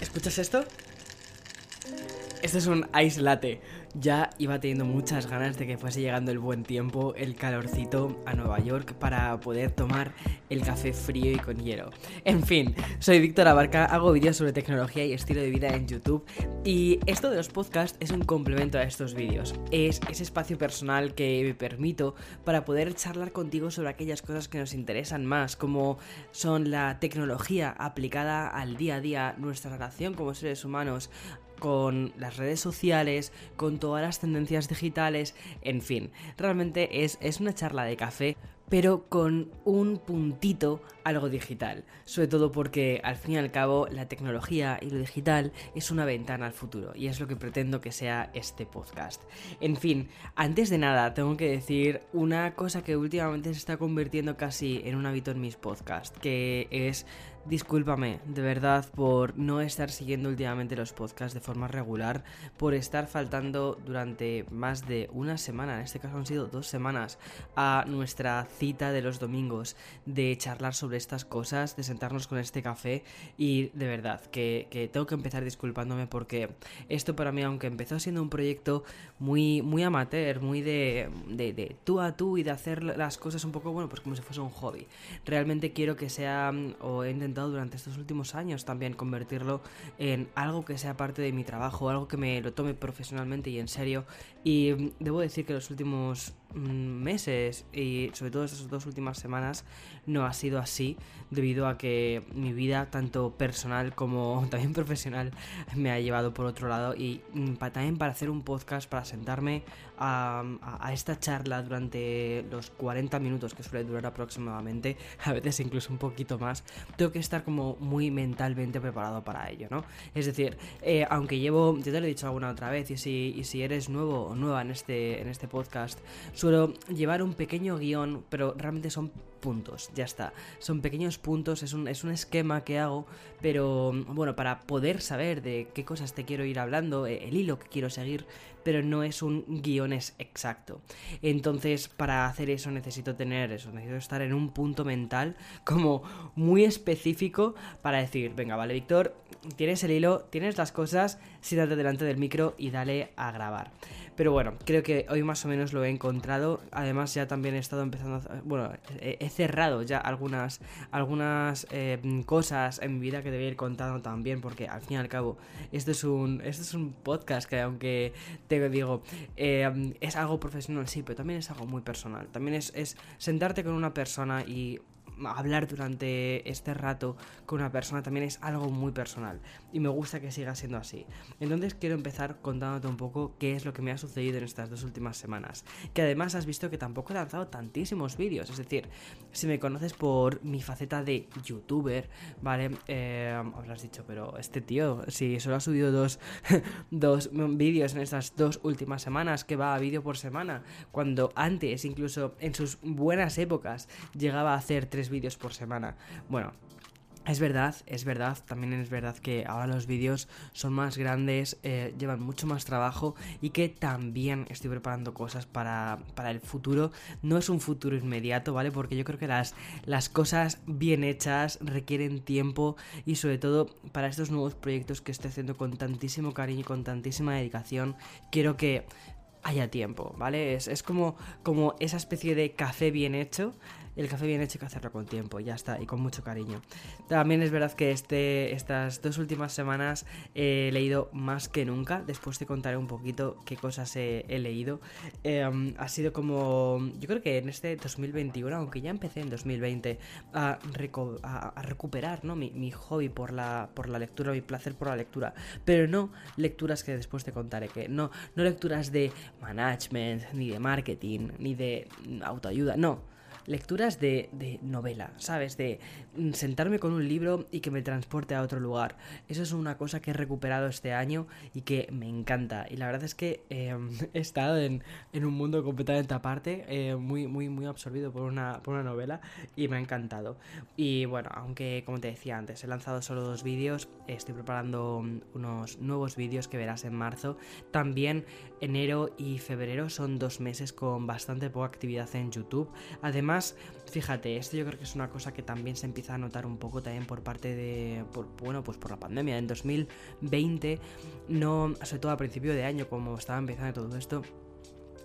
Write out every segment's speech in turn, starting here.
¿Escuchas esto? Este es un ice latte. Ya iba teniendo muchas ganas de que fuese llegando el buen tiempo, el calorcito a Nueva York para poder tomar el café frío y con hielo. En fin, soy Víctor Abarca, hago vídeos sobre tecnología y estilo de vida en YouTube y esto de los podcasts es un complemento a estos vídeos. Es ese espacio personal que me permito para poder charlar contigo sobre aquellas cosas que nos interesan más, como son la tecnología aplicada al día a día, nuestra relación como seres humanos, con las redes sociales, con todas las tendencias digitales, en fin, realmente es, es una charla de café pero con un puntito algo digital. Sobre todo porque al fin y al cabo la tecnología y lo digital es una ventana al futuro y es lo que pretendo que sea este podcast. En fin, antes de nada tengo que decir una cosa que últimamente se está convirtiendo casi en un hábito en mis podcasts, que es Discúlpame, de verdad, por no estar siguiendo últimamente los podcasts de forma regular, por estar faltando durante más de una semana, en este caso han sido dos semanas, a nuestra cita de los domingos, de charlar sobre estas cosas, de sentarnos con este café. Y de verdad que, tengo que empezar disculpándome porque esto para mí, aunque empezó siendo un proyecto muy, muy amateur, muy de, de, de tú a tú y de hacer las cosas un poco, bueno, pues como si fuese un hobby, realmente quiero que sea, o he intentado durante estos últimos años también convertirlo en algo que sea parte de mi trabajo, algo que me lo tome profesionalmente y en serio. Y mm, debo decir que los últimos mm, meses y sobre todo estas dos últimas semanas no ha sido así debido a que mi vida tanto personal como también profesional me ha llevado por otro lado y mm, también para hacer un podcast para sentarme a, esta charla durante los 40 minutos que suele durar aproximadamente a veces incluso un poquito más tengo que estar como muy mentalmente preparado para ello no es decir eh, aunque llevo yo te lo he dicho alguna otra vez y si, y si eres nuevo o nueva en este, en este podcast suelo llevar un pequeño guion pero realmente son puntos, ya está. Son pequeños puntos, es un, es un esquema que hago, pero bueno, para poder saber de qué cosas te quiero ir hablando, eh, el hilo que quiero seguir, pero no es un guion exacto. Entonces, para hacer eso necesito tener eso, necesito estar en un punto mental como muy específico para decir, venga, vale, Víctor, tienes el hilo, tienes las cosas, siéntate delante del micro y dale a grabar. Pero bueno, creo que hoy más o menos lo he encontrado. Además, ya también he estado empezando a... Bueno, he, cerrado ya algunas, algunas eh, cosas en mi vida que debía ir contando también, porque al fin y al cabo, esto es un, es un podcast que aunque te digo, eh, es algo profesional, sí, pero también es algo muy personal. También es, es sentarte con una persona y hablar durante este rato con una persona también es algo muy personal y me gusta que siga siendo así. Entonces quiero empezar contándote un poco qué es lo que me ha sucedido en estas dos últimas semanas. Que además has visto que tampoco he lanzado tantísimos vídeos, es decir, si me conoces por mi faceta de youtuber, ¿vale? Eh, habrás dicho, pero este tío, si solo ha subido dos, dos vídeos en estas dos últimas semanas, que va a vídeo por semana, cuando antes, incluso en sus buenas épocas, llegaba a hacer tres vídeos por semana. Bueno, es verdad, es verdad, también es verdad que ahora los vídeos son más grandes, eh, llevan mucho más trabajo y que también estoy preparando cosas para, para, el futuro. No es un futuro inmediato, ¿vale? Porque yo creo que las, las cosas bien hechas requieren tiempo y sobre todo para estos nuevos proyectos que estoy haciendo con tantísimo cariño y con tantísima dedicación, quiero que haya tiempo, ¿vale? Es, es como, como esa especie de café bien hecho el café bien hecho hay que hacerlo con tiempo, ya está, y con mucho cariño. También es verdad que este, estas dos últimas semanas he leído más que nunca, después te contaré un poquito qué cosas he, leído. Em, ha sido como, yo creo que en este 2021, aunque ya empecé en 2020 a, recuperar ¿no? mi, hobby por la, por la lectura, mi placer por la lectura, pero no lecturas que después te contaré, que no, no lecturas de management, ni de marketing, ni de autoayuda, no lecturas de, de novela, ¿sabes? De mm, sentarme con un libro y que me transporte a otro lugar. Eso es una cosa que he recuperado este año y que me encanta. Y la verdad es que em, he estado en, en, un mundo completamente aparte, eh, muy, muy, muy absorbido por una, por una novela y me ha encantado. Y bueno, aunque como te decía antes, he lanzado solo dos vídeos, estoy preparando mm, unos nuevos vídeos que verás en marzo. También enero y febrero son dos meses con bastante poca actividad en YouTube. Además, fíjate, esto yo creo que es una cosa que también se empieza a notar un poco también por parte de, bueno, pues por la pandemia. En 2020, no, sobre todo a principio de año, como estaba empezando todo esto,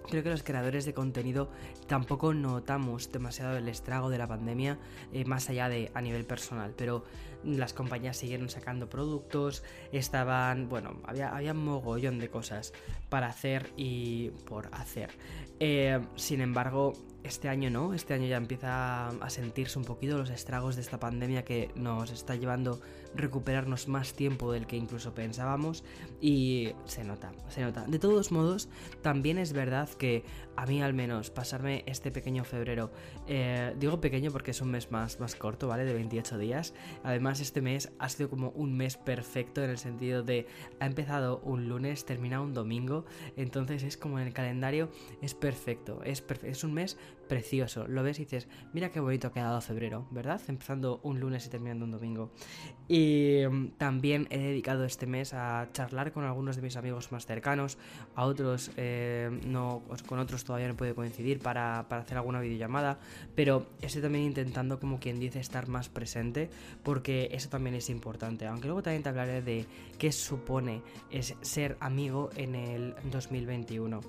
creo que los creadores de contenido tampoco notamos demasiado el estrago de la pandemia eh, más allá de a nivel personal, pero las compañías siguieron sacando productos, estaban, bueno, había, había mogollón de cosas para hacer y por hacer. Eh, sin embargo, este año no, este año ya empieza a sentirse un poquito los estragos de esta pandemia que nos está llevando recuperarnos más tiempo del que incluso pensábamos y se nota, se nota. De todos modos, también es verdad que a mí al menos pasarme este pequeño febrero, eh, digo pequeño porque es un mes más, más corto, ¿vale? De 28 días. Además, este mes ha sido como un mes perfecto en el sentido de ha empezado un lunes, termina un domingo, entonces es como en el calendario es perfecto, es, es un mes precioso. Lo ves y dices, mira qué bonito ha quedado febrero, ¿verdad? Empezando un lunes y terminando un domingo. Y mm, también he dedicado este mes a charlar con algunos de mis amigos más cercanos, a otros eh, no, con otros todavía no puede coincidir para, hacer alguna videollamada, pero estoy también intentando, como quien dice, estar más presente, porque eso también es importante. Aunque luego también te hablaré de qué supone es ser amigo en el 2021.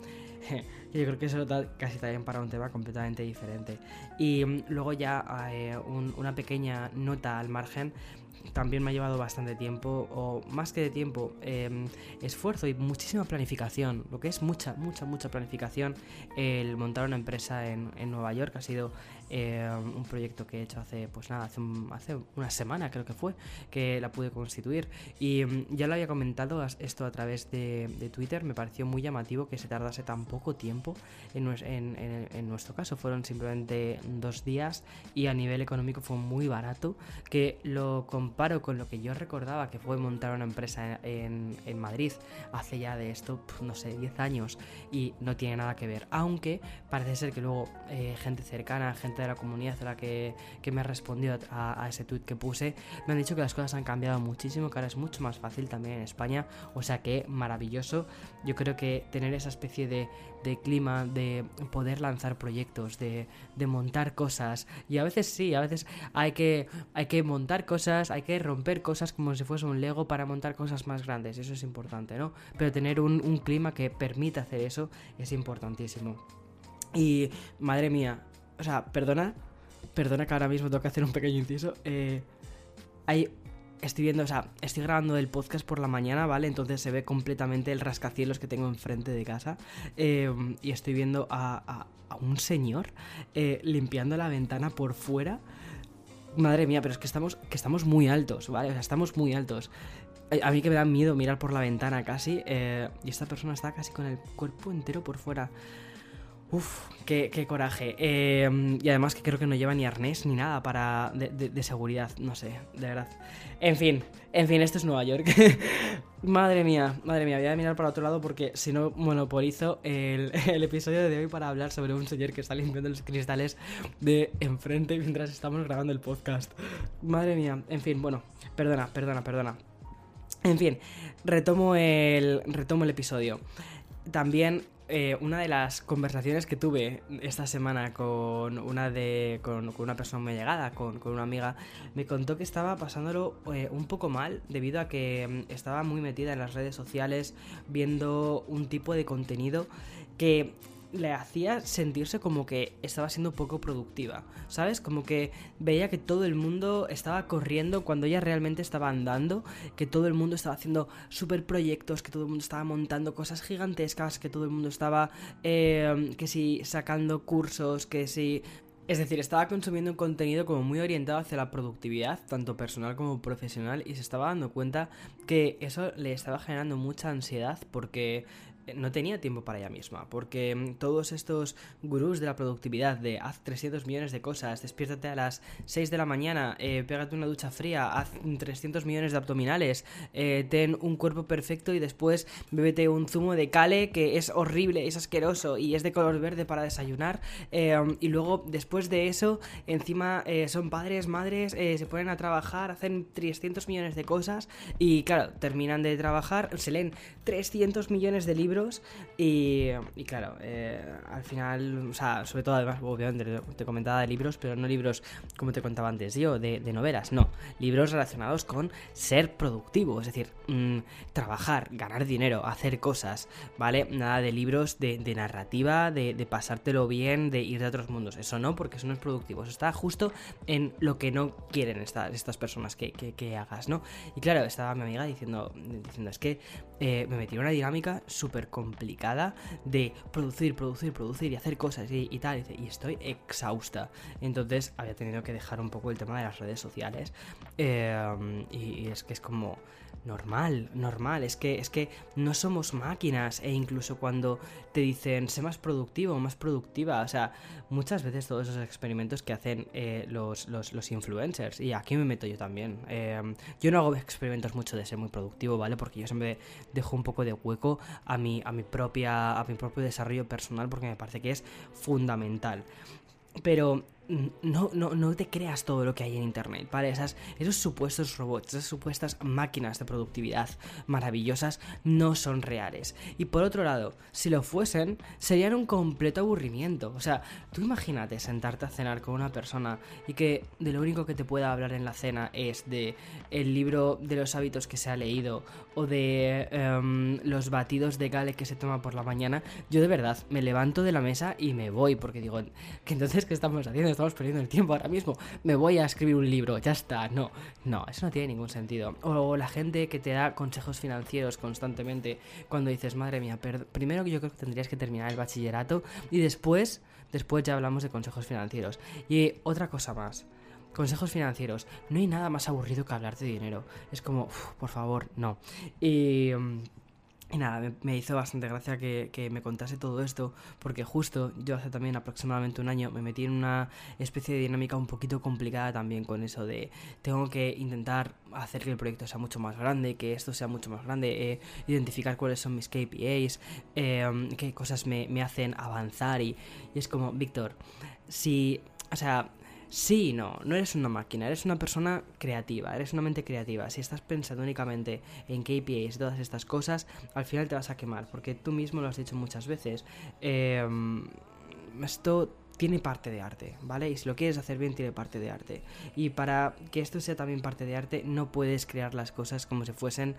Yo creo que eso da casi también para un tema completamente diferente. Y mm, luego ya eh, una pequeña nota al margen también me ha llevado bastante tiempo, o más que de tiempo, em, esfuerzo y muchísima planificación, lo que es mucha, mucha, mucha planificación, el montar una empresa en, en Nueva York ha sido em, un proyecto que he hecho hace, pues nada, hace, hace, una semana creo que fue, que la pude constituir. Y em, ya lo había comentado esto a través de, de, Twitter, me pareció muy llamativo que se tardase tan poco tiempo, en nuestro caso fueron simplemente dos días y a nivel económico fue muy barato, que lo comparo con lo que yo recordaba que fue montar una empresa en, Madrid hace ya de esto, no sé, 10 años y no tiene nada que ver. Aunque parece ser que luego eh, gente cercana, gente de la comunidad a la que, me ha respondido a, ese tweet que puse, me han dicho que las cosas han cambiado muchísimo, que ahora es mucho más fácil también en España. O sea que maravilloso. Yo creo que tener esa especie de, de clima, de poder lanzar proyectos, de, de montar cosas. Y a veces sí, a veces hay que, hay que montar cosas, hay que romper cosas como si fuese un Lego para montar cosas más grandes, eso es importante, ¿no? Pero tener un, clima que permita hacer eso es importantísimo. Y, madre mía, o sea, perdona, perdona que ahora mismo tengo que hacer un pequeño inciso. Eh, hay estoy viendo, o sea, estoy grabando el podcast por la mañana, ¿vale? Entonces se ve completamente el rascacielos que tengo enfrente de casa. Eh, y estoy viendo a, un señor eh, limpiando la ventana por fuera. Madre mía, pero es que estamos, que estamos muy altos, ¿vale? O sea, estamos muy altos. A mí que me da miedo mirar por la ventana casi. Y esta persona está casi con el cuerpo entero por fuera. Uf, qué, coraje. Eh, y además que creo que no lleva ni arnés ni nada para de, seguridad. No sé, de verdad. En fin, en fin, esto es Nueva York. madre mía, madre mía, voy a mirar para otro lado porque si no monopolizo el, el, episodio de hoy para hablar sobre un señor que está limpiando los cristales de enfrente mientras estamos grabando el podcast. Madre mía, en fin, bueno, perdona, perdona, perdona. En fin, retomo el, retomo el episodio. También eh, una de las conversaciones que tuve esta semana con una de con, una persona muy llegada, con, una amiga, me contó que estaba pasándolo eh, un poco mal debido a que mm, estaba muy metida en las redes sociales viendo un tipo de contenido que le hacía sentirse como que estaba siendo poco productiva, ¿sabes? Como que veía que todo el mundo estaba corriendo cuando ella realmente estaba andando, que todo el mundo estaba haciendo super proyectos, que todo el mundo estaba montando cosas gigantescas, que todo el mundo estaba, eh, que sí, sacando cursos, que sí... Es decir, estaba consumiendo un contenido como muy orientado hacia la productividad, tanto personal como profesional, y se estaba dando cuenta que eso le estaba generando mucha ansiedad porque no tenía tiempo para ella misma, porque mm, todos estos gurús de la productividad, de haz 300 millones de cosas, despiértate a las 6 de la mañana, eh, pégate una ducha fría, haz 300 millones de abdominales, eh, ten un cuerpo perfecto y después bébete un zumo de cale que es horrible, es asqueroso y es de color verde para desayunar, eh, y luego después de eso, encima son padres, madres, se ponen a trabajar, hacen 300 millones de cosas y claro, terminan de trabajar, se leen 300 millones de libros, y, claro, eh, al final, o sea, sobre todo además, obviamente te comentaba de libros, pero no libros como te contaba antes yo, de, novelas, no, libros relacionados con ser productivo, es decir, mm, trabajar, ganar dinero, hacer cosas, ¿vale? Nada de libros de, narrativa, de, pasártelo bien, de ir de otros mundos, eso no, porque eso no es productivo, eso está justo en lo que no quieren estas, estas personas que, que, hagas, ¿no? Y claro, estaba mi amiga diciendo, diciendo es que eh, me metí en una dinámica súper complicada de producir, producir, producir y hacer cosas y, tal, y, estoy exhausta. Entonces había tenido que dejar un poco el tema de las redes sociales eh, y es que es como normal, normal. Es que, es que no somos máquinas. E incluso cuando te dicen, sé más productivo, más productiva. O sea, muchas veces todos esos experimentos que hacen eh, los, los, influencers. Y aquí me meto yo también. Em, yo no hago experimentos mucho de ser muy productivo, ¿vale? Porque yo siempre dejo un poco de hueco a mi, a mi propia. a mi propio desarrollo personal. Porque me parece que es fundamental. Pero no, no, no te creas todo lo que hay en Internet, ¿vale? Esas, esos supuestos robots, esas supuestas máquinas de productividad maravillosas no son reales. Y por otro lado, si lo fuesen, serían un completo aburrimiento. O sea, tú imagínate sentarte a cenar con una persona y que de lo único que te pueda hablar en la cena es de el libro de los hábitos que se ha leído o de em, los batidos de gale que se toma por la mañana. Yo de verdad me levanto de la mesa y me voy porque digo, que entonces, ¿qué estamos haciendo? Estamos perdiendo el tiempo ahora mismo. Me voy a escribir un libro, ya está. No, no, eso no tiene ningún sentido. O la gente que te da consejos financieros constantemente cuando dices, madre mía, primero que yo creo que tendrías que terminar el bachillerato y después, después ya hablamos de consejos financieros. Y otra cosa más. Consejos financieros. No hay nada más aburrido que hablar de dinero. Es como, por favor, no. Y... Y nada, me, hizo bastante gracia que, me contase todo esto, porque justo yo hace también aproximadamente un año me metí en una especie de dinámica un poquito complicada también con eso de tengo que intentar hacer que el proyecto sea mucho más grande, que esto sea mucho más grande, eh, identificar cuáles son mis KPIs, eh, qué cosas me, me hacen avanzar y, y es como, Víctor, si, o sea, Sí, no, no eres una máquina, eres una persona creativa, eres una mente creativa. Si estás pensando únicamente en KPIs y todas estas cosas, al final te vas a quemar, porque tú mismo lo has dicho muchas veces. Em, esto tiene parte de arte, ¿vale? Y si lo quieres hacer bien, tiene parte de arte. Y para que esto sea también parte de arte, no puedes crear las cosas como si fuesen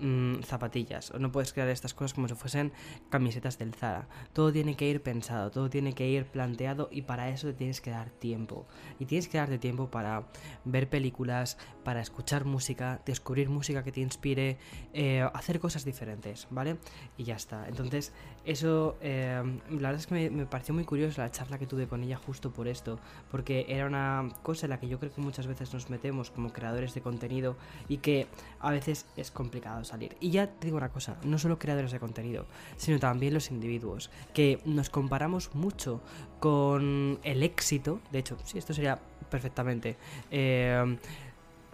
Mm, zapatillas. O no puedes crear estas cosas como si fuesen camisetas del Zara. Todo tiene que ir pensado, todo tiene que ir planteado y para eso te tienes que dar tiempo. Y tienes que darte tiempo para ver películas, para escuchar música, descubrir música que te inspire, eh, hacer cosas diferentes, ¿vale? Y ya está. Entonces, eso, eh, la verdad es que me, pareció muy curioso la charla que tuve con ella justo por esto, porque era una cosa en la que yo creo que muchas veces nos metemos como creadores de contenido y que a veces es complicado salir. Y ya te digo una cosa, no solo creadores de contenido, sino también los individuos, que nos comparamos mucho con el éxito, de hecho, sí, esto sería perfectamente... Eh,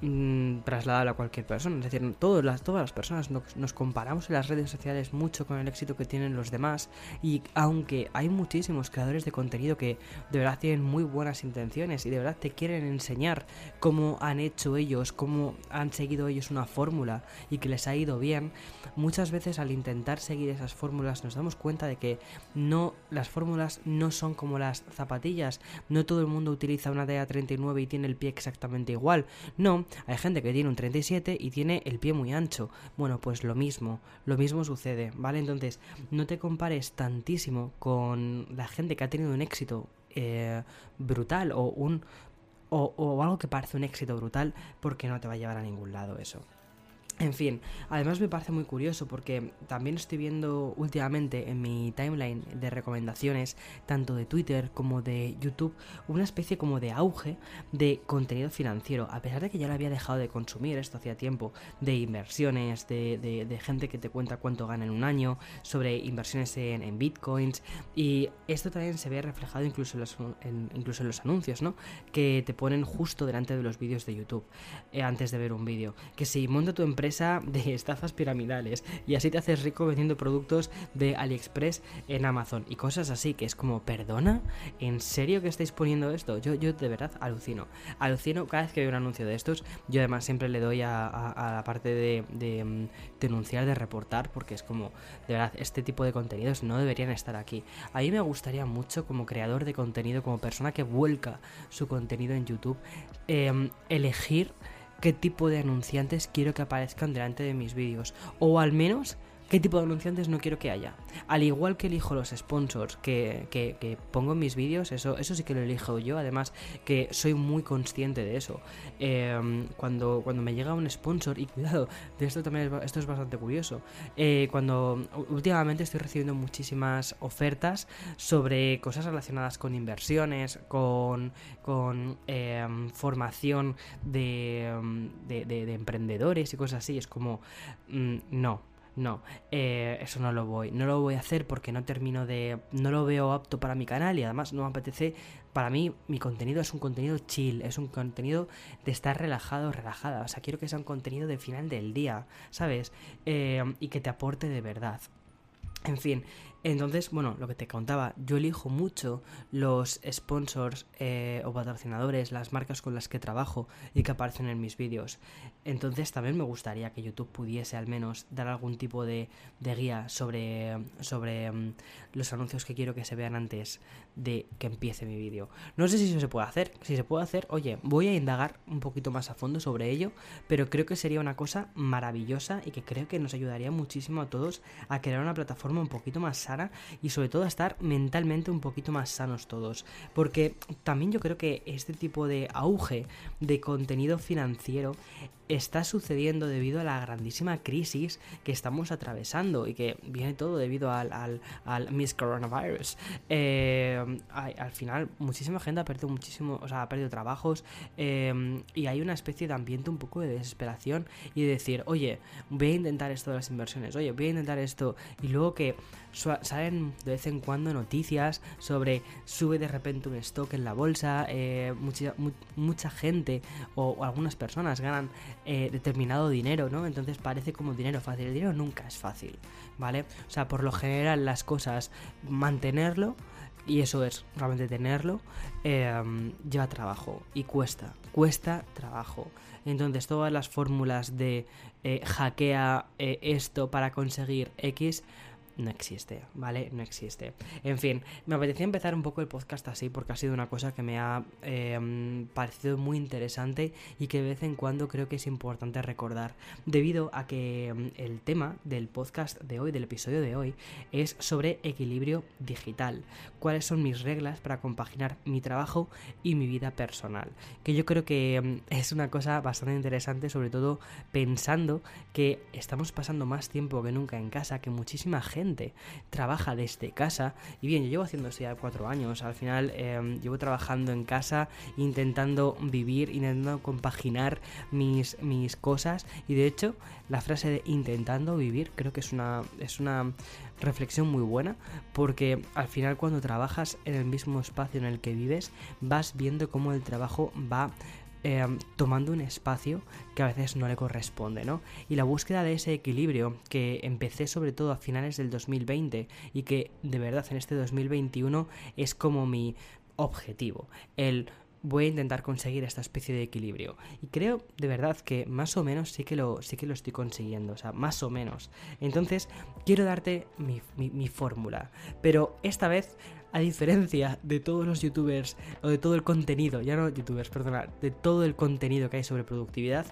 Mm, trasladable a cualquier persona. Es decir, todas las, todas las personas nos, comparamos en las redes sociales mucho con el éxito que tienen los demás y aunque hay muchísimos creadores de contenido que de verdad tienen muy buenas intenciones y de verdad te quieren enseñar cómo han hecho ellos, cómo han seguido ellos una fórmula y que les ha ido bien, muchas veces al intentar seguir esas fórmulas nos damos cuenta de que no las fórmulas no son como las zapatillas, no todo el mundo utiliza una DA 39 y tiene el pie exactamente igual, no, hay gente que tiene un 37 y tiene el pie muy ancho. Bueno, pues lo mismo, lo mismo sucede, ¿vale? Entonces, no te compares tantísimo con la gente que ha tenido un éxito eh, brutal o un o, o, algo que parece un éxito brutal porque no te va a llevar a ningún lado eso. En fin, además me parece muy curioso porque también estoy viendo últimamente en mi timeline de recomendaciones, tanto de Twitter como de YouTube, una especie como de auge de contenido financiero, a pesar de que ya lo había dejado de consumir esto hacía tiempo, de inversiones, de, gente que te cuenta cuánto gana en un año, sobre inversiones en, bitcoins, y esto también se ve reflejado incluso en los, incluso en los anuncios, ¿no? Que te ponen justo delante de los vídeos de YouTube, eh, antes de ver un vídeo, que si monta tu empresa, de estafas piramidales y así te haces rico vendiendo productos de AliExpress en Amazon y cosas así, que es como, perdona, ¿en serio que estáis poniendo esto? Yo, yo de verdad alucino. Alucino cada vez que veo un anuncio de estos, yo además siempre le doy a, la parte de, de mm, denunciar, de reportar, porque es como, de verdad, este tipo de contenidos no deberían estar aquí. A mí me gustaría mucho como creador de contenido, como persona que vuelca su contenido en YouTube, em, elegir qué tipo de anunciantes quiero que aparezcan delante de mis vídeos. O al menos qué tipo de anunciantes no quiero que haya. Al igual que elijo los sponsors que, que, pongo en mis vídeos, eso, eso sí que lo elijo yo. Además, que soy muy consciente de eso. Em, cuando, cuando me llega un sponsor, y cuidado, de esto también es, esto es bastante curioso. Eh, cuando últimamente estoy recibiendo muchísimas ofertas sobre cosas relacionadas con inversiones, con, con em, formación de, em, de, de, de emprendedores y cosas así. Es como, mm, no no, eh, eso no lo voy, no lo voy a hacer porque no termino de, no lo veo apto para mi canal y además no me apetece, para mí mi contenido es un contenido chill, es un contenido de estar relajado, relajada, o sea, quiero que sea un contenido de final del día, ¿sabes? Eh, y que te aporte de verdad. En fin, entonces, bueno, lo que te contaba, yo elijo mucho los sponsors eh, o patrocinadores, las marcas con las que trabajo y que aparecen en mis vídeos. Entonces también me gustaría que YouTube pudiese al menos dar algún tipo de, guía sobre, sobre mm, los anuncios que quiero que se vean antes de que empiece mi vídeo. No sé si eso se puede hacer. Si se puede hacer, oye, voy a indagar un poquito más a fondo sobre ello, pero creo que sería una cosa maravillosa y que creo que nos ayudaría muchísimo a todos a crear una plataforma un poquito más sana y sobre todo a estar mentalmente un poquito más sanos todos. Porque también yo creo que este tipo de auge de contenido financiero está sucediendo debido a la grandísima crisis que estamos atravesando y que viene todo debido al, al, al Miss Coronavirus. Eh, al, final, muchísima gente ha perdido muchísimo, o sea, ha perdido trabajos eh, y hay una especie de ambiente un poco de desesperación y de decir, oye, voy a intentar esto de las inversiones, oye, voy a intentar esto y luego que salen de vez en cuando noticias sobre sube de repente un stock en la bolsa, eh, mucha, mucha gente o algunas personas ganan eh, determinado dinero, ¿no? Entonces parece como dinero fácil. El dinero nunca es fácil, ¿vale? O sea, por lo general las cosas, mantenerlo, y eso es realmente tenerlo, em, lleva trabajo y cuesta, cuesta trabajo. Entonces todas las fórmulas de eh, hackea esto para conseguir X no existe, ¿vale? No existe. En fin, me apetecía empezar un poco el podcast así porque ha sido una cosa que me ha em, parecido muy interesante y que de vez en cuando creo que es importante recordar, debido a que em, el tema del podcast de hoy, del episodio de hoy, es sobre equilibrio digital. ¿Cuáles son mis reglas para compaginar mi trabajo y mi vida personal? Que yo creo que em, es una cosa bastante interesante, sobre todo pensando que estamos pasando más tiempo que nunca en casa, que muchísima gente trabaja desde casa. Y bien, yo llevo haciendo esto ya cuatro años. Al final em, llevo trabajando en casa, intentando vivir, intentando compaginar mis, mis cosas. Y de hecho, la frase de intentando vivir creo que es una, es una reflexión muy buena. Porque al final cuando trabajas en el mismo espacio en el que vives, vas viendo cómo el trabajo va Em, tomando un espacio que a veces no le corresponde, ¿no? Y la búsqueda de ese equilibrio que empecé sobre todo a finales del 2020 y que de verdad en este 2021 es como mi objetivo, el voy a intentar conseguir esta especie de equilibrio. Y creo de verdad que más o menos sí que lo, sí que lo estoy consiguiendo. O sea, más o menos. Entonces, quiero darte mi, mi fórmula. Pero esta vez a diferencia de todos los youtubers o de todo el contenido, ya no youtubers, perdona, de todo el contenido que hay sobre productividad,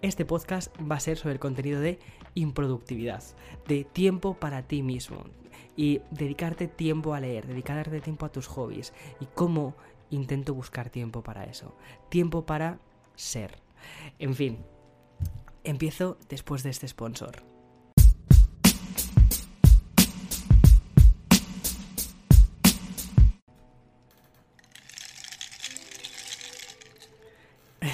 este podcast va a ser sobre el contenido de improductividad, de tiempo para ti mismo y dedicarte tiempo a leer, dedicarte tiempo a tus hobbies y cómo intento buscar tiempo para eso, tiempo para ser. En fin, empiezo después de este sponsor.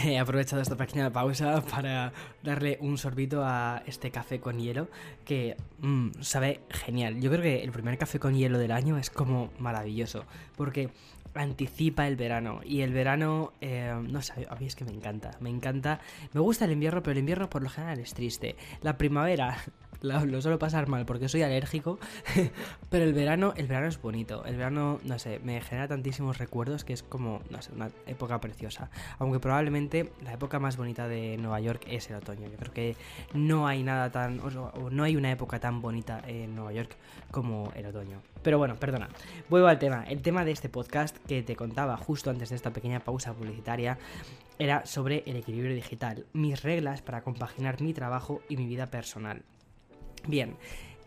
he aprovechado esta pequeña pausa para darle un sorbito a este café con hielo que mm, sabe genial. Yo creo que el primer café con hielo del año es como maravilloso porque anticipa el verano. Y el verano, eh, no sé, a mí es que me encanta. Me encanta. Me gusta el invierno, pero el invierno por lo general es triste. La primavera lo, suelo pasar mal porque soy alérgico. pero el verano, el verano es bonito. El verano, no sé, me genera tantísimos recuerdos que es como, no sé, una época preciosa. Aunque probablemente la época más bonita de Nueva York es el otoño. Yo creo que no hay nada tan. O no hay una época tan bonita en Nueva York como el otoño. Pero bueno, perdona. Vuelvo al tema. El tema de este podcast que te contaba justo antes de esta pequeña pausa publicitaria era sobre el equilibrio digital, mis reglas para compaginar mi trabajo y mi vida personal. Bien,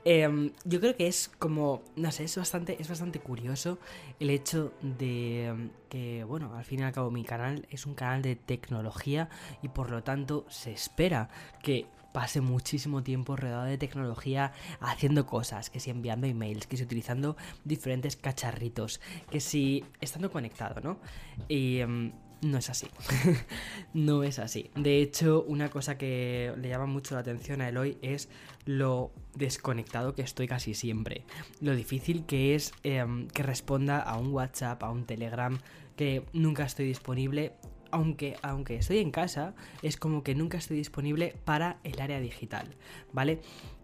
em, yo creo que es como, no sé, es bastante, es bastante curioso el hecho de em, que, bueno, al fin y al cabo mi canal es un canal de tecnología y por lo tanto se espera que pase muchísimo tiempo rodeado de tecnología haciendo cosas, que si enviando emails, que si utilizando diferentes cacharritos, que si estando conectado, ¿no? Y em, no es así. no es así. De hecho, una cosa que le llama mucho la atención a Eloy es lo desconectado que estoy casi siempre. Lo difícil que es em, que responda a un WhatsApp, a un Telegram, que nunca estoy disponible aunque, aunque estoy en casa, es como que nunca estoy disponible para el área digital, ¿vale?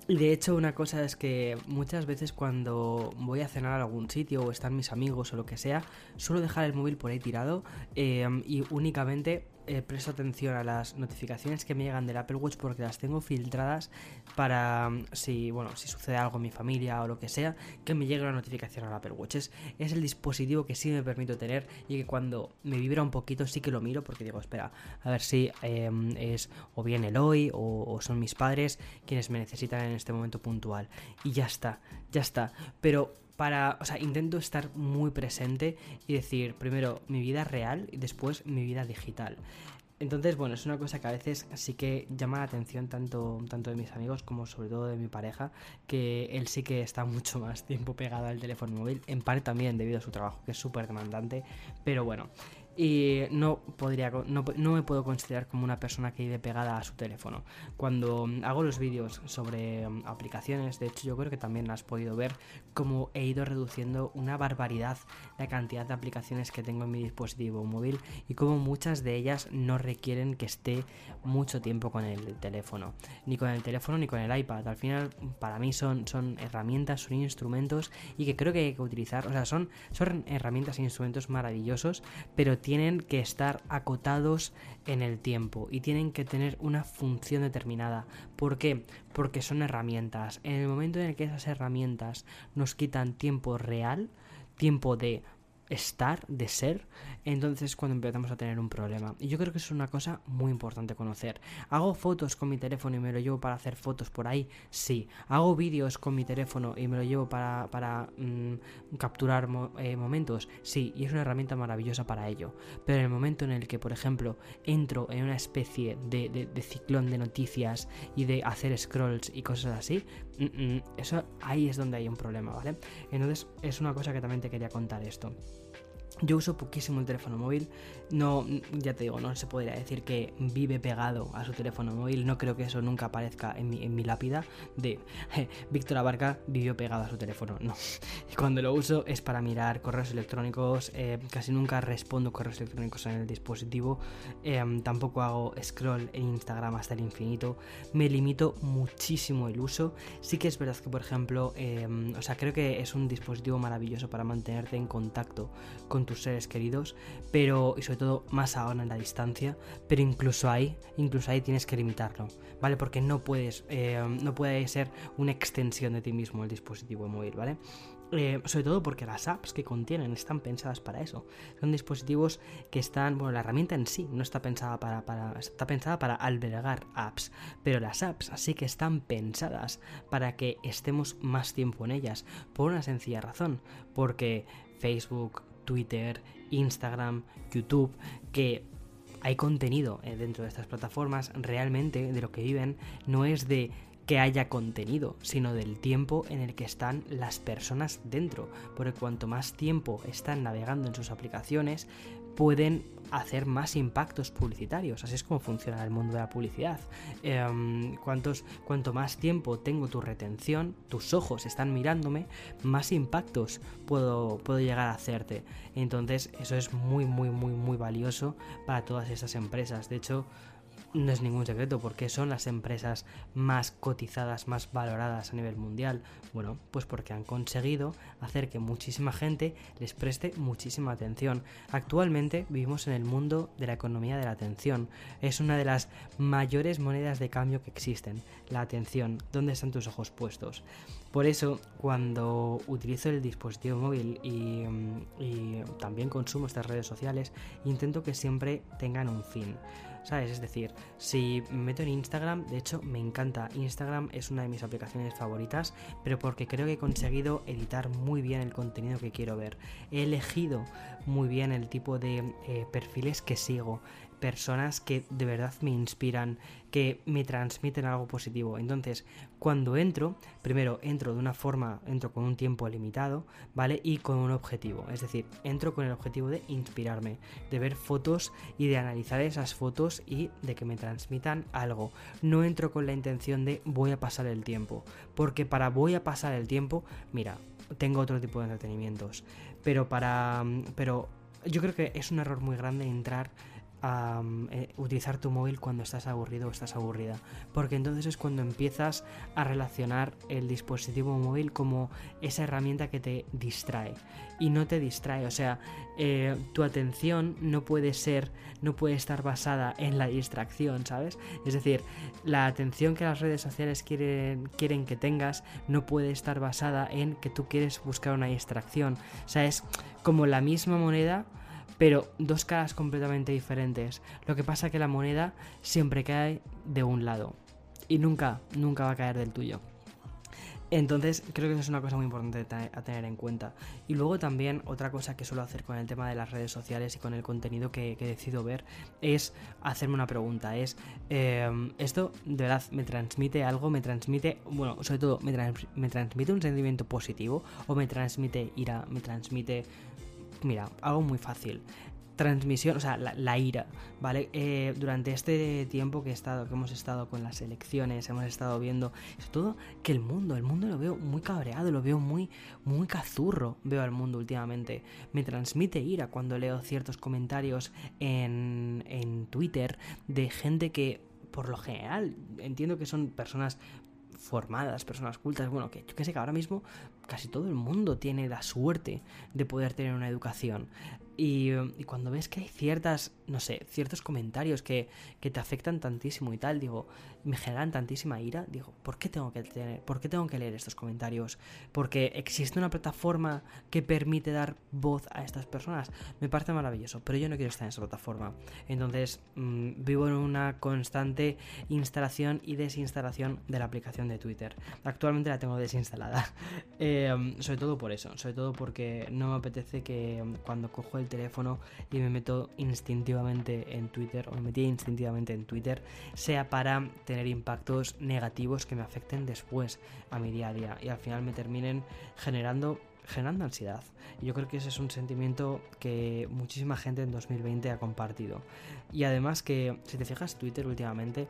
Y de hecho una cosa es que muchas veces cuando voy a cenar a algún sitio o están mis amigos o lo que sea, suelo dejar el móvil por ahí tirado eh, y únicamente eh, presto atención a las notificaciones que me llegan del Apple Watch porque las tengo filtradas para mm, si, bueno, si sucede algo en mi familia o lo que sea, que me llegue la notificación al Apple Watch. Es, el dispositivo que sí me permito tener y que cuando me vibra un poquito sí que lo miro porque digo, espera, a ver si em, es o bien Eloy o, o son mis padres quienes me necesitan en este momento puntual. Y ya está, ya está. Pero para, o sea, intento estar muy presente y decir primero mi vida real y después mi vida digital. Entonces, bueno, es una cosa que a veces sí que llama la atención tanto, tanto de mis amigos como sobre todo de mi pareja, que él sí que está mucho más tiempo pegado al teléfono móvil, en parte también debido a su trabajo, que es súper demandante, pero bueno, y no podría no, me puedo considerar como una persona que vive pegada a su teléfono. Cuando hago los vídeos sobre mm, aplicaciones, de hecho yo creo que también has podido ver cómo he ido reduciendo una barbaridad la cantidad de aplicaciones que tengo en mi dispositivo móvil y cómo muchas de ellas no requieren que esté mucho tiempo con el teléfono, ni con el teléfono ni con el iPad. Al final para mí son, son herramientas, son instrumentos y que creo que hay que utilizar, o sea, son, son herramientas e instrumentos maravillosos, pero tienen que estar acotados en el tiempo y tienen que tener una función determinada. ¿Por qué? Porque son herramientas. En el momento en el que esas herramientas nos quitan tiempo real, tiempo de estar, de ser, entonces cuando empezamos a tener un problema. Y yo creo que es una cosa muy importante conocer. ¿Hago fotos con mi teléfono y me lo llevo para hacer fotos por ahí? Sí. ¿Hago vídeos con mi teléfono y me lo llevo para, para mm, capturar eh, momentos? Sí, y es una herramienta maravillosa para ello. Pero en el momento en el que, por ejemplo, entro en una especie de, de, ciclón de noticias y de hacer scrolls y cosas así, mm, mm, eso ahí es donde hay un problema, ¿vale? Entonces es una cosa que también te quería contar esto. Yo uso poquísimo el teléfono móvil, no, ya te digo, no se podría decir que vive pegado a su teléfono móvil, no creo que eso nunca aparezca en mi, en mi lápida de Víctor Abarca vivió pegado a su teléfono, no. Cuando lo uso es para mirar correos electrónicos, eh, casi nunca respondo correos electrónicos en el dispositivo, em, tampoco hago scroll en Instagram hasta el infinito, me limito muchísimo el uso, sí que es verdad que por ejemplo, em, o sea, creo que es un dispositivo maravilloso para mantenerte en contacto con tus seres queridos, pero y sobre todo más ahora en la distancia, pero incluso ahí, incluso ahí tienes que limitarlo, ¿vale? Porque no puedes, eh, no puede ser una extensión de ti mismo el dispositivo móvil, ¿vale? Eh, sobre todo porque las apps que contienen están pensadas para eso. Son dispositivos que están, bueno, la herramienta en sí no está pensada para, está pensada para albergar apps, pero las apps sí que están pensadas para que estemos más tiempo en ellas, por una sencilla razón, porque Facebook, Twitter, Instagram, YouTube, que hay contenido eh, dentro de estas plataformas, realmente de lo que viven no es de que haya contenido, sino del tiempo en el que están las personas dentro, porque cuanto más tiempo están navegando en sus aplicaciones, pueden hacer más impactos publicitarios. Así es como funciona el mundo de la publicidad. Em, cuantos, cuanto más tiempo tengo tu retención, tus ojos están mirándome, más impactos puedo, puedo llegar a hacerte. Entonces eso es muy, muy, muy, muy valioso para todas estas empresas. De hecho, no es ningún secreto porque son las empresas más cotizadas, más valoradas a nivel mundial. Bueno, pues porque han conseguido hacer que muchísima gente les preste muchísima atención. Actualmente vivimos en el mundo de la economía de la atención. Es una de las mayores monedas de cambio que existen. La atención. ¿Dónde están tus ojos puestos? Por eso, cuando utilizo el dispositivo móvil y, y también consumo estas redes sociales, intento que siempre tengan un fin. ¿Sabes? Es decir, si me meto en Instagram, de hecho me encanta, Instagram es una de mis aplicaciones favoritas, pero porque creo que he conseguido editar muy bien el contenido que quiero ver. He elegido muy bien el tipo de eh, perfiles que sigo, personas que de verdad me inspiran, que me transmiten algo positivo. Entonces, cuando entro, primero entro de una forma, entro con un tiempo limitado, ¿vale? Y con un objetivo. Es decir, entro con el objetivo de inspirarme, de ver fotos y de analizar esas fotos y de que me transmitan algo. No entro con la intención de voy a pasar el tiempo, porque para voy a pasar el tiempo, mira, tengo otro tipo de entretenimientos, pero para pero yo creo que es un error muy grande entrar a eh, utilizar tu móvil cuando estás aburrido o estás aburrida. Porque entonces es cuando empiezas a relacionar el dispositivo móvil como esa herramienta que te distrae. Y no te distrae. O sea, eh, tu atención no puede ser, no puede estar basada en la distracción, ¿sabes? Es decir, la atención que las redes sociales quieren, quieren que tengas no puede estar basada en que tú quieres buscar una distracción. O sea, es como la misma moneda pero dos caras completamente diferentes. Lo que pasa es que la moneda siempre cae de un lado y nunca, nunca va a caer del tuyo. Entonces, creo que eso es una cosa muy importante a tener en cuenta. Y luego también otra cosa que suelo hacer con el tema de las redes sociales y con el contenido que, decido ver es hacerme una pregunta. Es, em, ¿esto de verdad me transmite algo? ¿Me transmite, bueno, sobre todo, me, me transmite un sentimiento positivo? ¿O me transmite ira? ¿Me transmite mira, algo muy fácil. Transmisión, o sea, la, ira, ¿vale? Eh, durante este tiempo que he estado, que hemos estado con las elecciones, hemos estado viendo, sobre todo que el mundo, el mundo lo veo muy cabreado, lo veo muy, muy cazurro, veo al mundo últimamente. Me transmite ira cuando leo ciertos comentarios en, en Twitter de gente que por lo general entiendo que son personas formadas, personas cultas, bueno, que yo que sé que ahora mismo casi todo el mundo tiene la suerte de poder tener una educación. Y, cuando ves que hay ciertas, no sé, ciertos comentarios que, que, te afectan tantísimo y tal, digo, me generan tantísima ira, digo, ¿por qué tengo que tener, por qué tengo que leer estos comentarios? Porque existe una plataforma que permite dar voz a estas personas. Me parece maravilloso, pero yo no quiero estar en esa plataforma. Entonces, mm, vivo en una constante instalación y desinstalación de la aplicación de Twitter. Actualmente la tengo desinstalada. Eh, sobre todo por eso, sobre todo porque no me apetece que cuando cojo el teléfono y me meto instintivamente en Twitter o me metí instintivamente en Twitter sea para tener impactos negativos que me afecten después a mi día a día y al final me terminen generando generando ansiedad. Yo creo que ese es un sentimiento que muchísima gente en 2020 ha compartido. Y además que, si te fijas, Twitter últimamente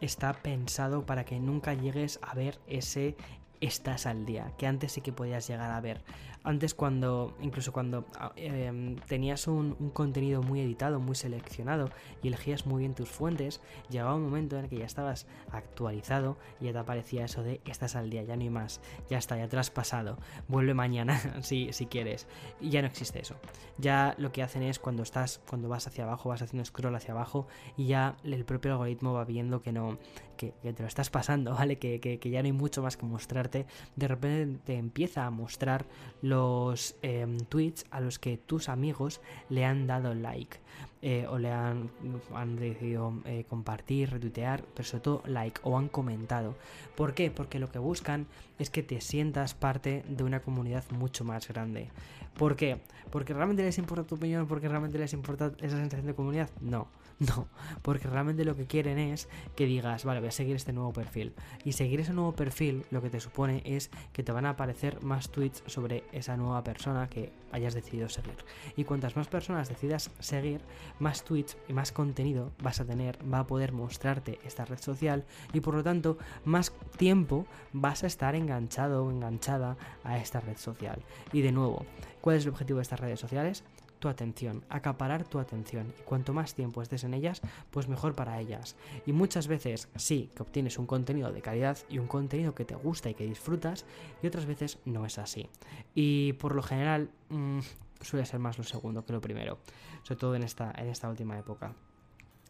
está pensado para que nunca llegues a ver ese estás al día, que antes sí que podías llegar a ver. Antes cuando, incluso cuando ah, em, tenías un, contenido muy editado, muy seleccionado y elegías muy bien tus fuentes, llegaba un momento en el que ya estabas actualizado y ya te aparecía eso de estás al día, ya no hay más, ya está, ya te lo has pasado, vuelve mañana si, si quieres. Y ya no existe eso. Ya lo que hacen es cuando estás, cuando vas hacia abajo, vas haciendo scroll hacia abajo y ya el propio algoritmo va viendo que no, que, te lo estás pasando, ¿vale? Que, que, ya no hay mucho más que mostrarte, de repente te empieza a mostrar los em, tweets a los que tus amigos le han dado like. eh, o le han, han decidido eh, compartir, retuitear, pero sobre todo like o han comentado. ¿Por qué? Porque lo que buscan es que te sientas parte de una comunidad mucho más grande. ¿Por qué? ¿Porque realmente les importa tu opinión? ¿Porque realmente les importa esa sensación de comunidad? No, no, porque realmente lo que quieren es que digas, vale, voy a seguir este nuevo perfil. Y seguir ese nuevo perfil lo que te supone es que te van a aparecer más tweets sobre esa nueva persona que hayas decidido seguir. Y cuantas más personas decidas seguir, más tweets y más contenido vas a tener, va a poder mostrarte esta red social y por lo tanto más tiempo vas a estar enganchado o enganchada a esta red social. Y de nuevo, ¿cuál es el objetivo de estas redes sociales? Tu atención, acaparar tu atención. Y cuanto más tiempo estés en ellas, pues mejor para ellas. Y muchas veces sí que obtienes un contenido de calidad y un contenido que te gusta y que disfrutas, y otras veces no es así. Y por lo general mmm, suele ser más lo segundo que lo primero, sobre todo en esta, en esta última época.